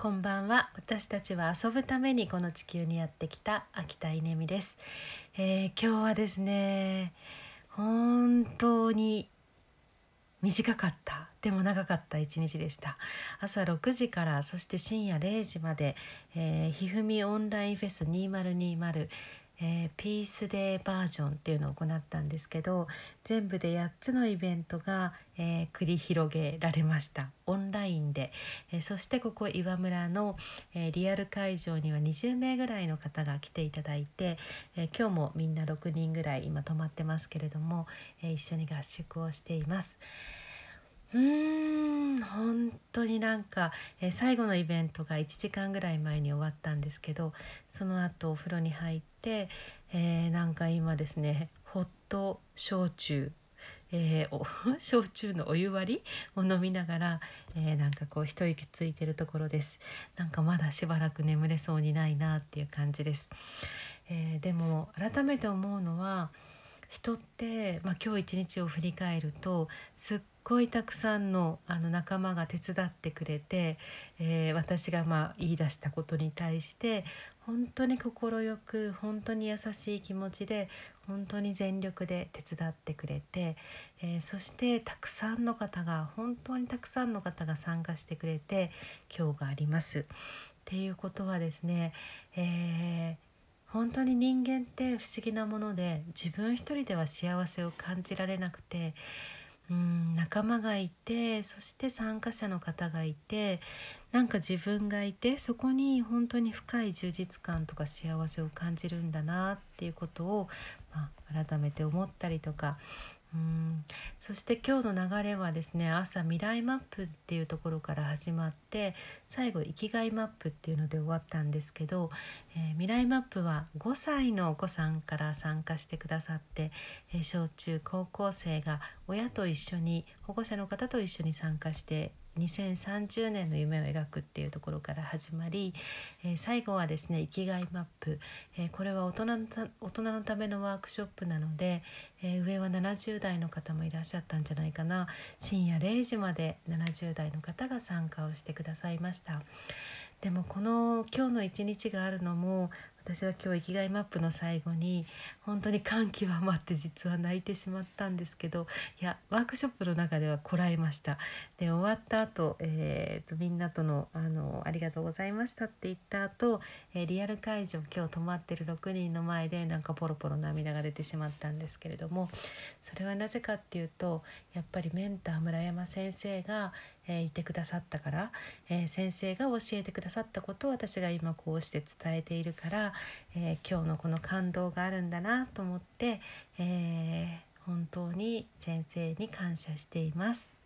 こんばんは。私たちは遊ぶためにこの地球にやってきた秋田稲美です、えー、今日はですね本当に短かった。でも長かった一日でした。朝6時からそして深夜0時まで、え、ひふみオンラインフェス2020えー、ピースデーバージョンっていうのを行ったんですけど全部で8つのイベントが、えー、繰り広げられました。オンラインで、えー、そしてここ岩村の、えリアル会場には20名ぐらいの方が来ていただいて、え今日もみんな6人ぐらい今泊まってますけれども、え一緒に合宿をしています。うん。当になんか、えー、最後のイベントが1時間ぐらい前に終わったんですけどその後お風呂に入って、えー、なんか今ですねホット焼酎えー、お 焼酎のお湯割りを飲みながら、えー、なんかこう一息ついてるところです。なんかまだしばらく眠れそうにないなっていう感じです、えー、でも改めて思うのは人って、まあ、今日一日を振り返るとすっごいたくさんのあの仲間が手伝ってくれて、えー、私がまあ言い出したことに対して本当に快く本当に優しい気持ちで本当に全力で手伝ってくれて、えー、そしてたくさんの方が本当にたくさんの方が参加してくれて今日があります。っていうことはですね、えー本当に人間って不思議なもので自分一人では幸せを感じられなくて仲間がいてそして参加者の方がいてなんか自分がいてそこに本当に深い充実感とか幸せを感じるんだなっていうことを、まあ、改めて思ったりとかうん。そして今日の流れはですね朝未来マップっていうところから始まって最後生きがいマップっていうので終わったんですけど、えー、未来マップは5歳のお子さんから参加してくださって、えー、小中高校生が親と一緒に保護者の方と一緒に参加して2030年の夢を描くっていうところから始まり、えー、最後はですね生きがいマップ、えー、これは大人の大人のためのワークショップなので、えー、上は70代の方もいらっしゃったんじゃないかな深夜0時まで70代の方が参加をしてくださいました。でもこの今日の一日があるのも私は今日生きがいマップの最後に本当に感極まって実は泣いてしまったんですけどいやワークショップの中ではこらえました。で終わった後、えーと、みんなとのあの「ありがとうございました」って言った後、えー、リアル会場今日泊まってる6人の前でなんかポロポロ涙が出てしまったんですけれどもそれはなぜかっていうとやっぱりメンター村山先生が、えー、いてくださったから、えー、先生が教えてくださったことを私が今こうして伝えているから、えー、今日のこの感動があるんだなと思って、え本当に先生に感謝しています。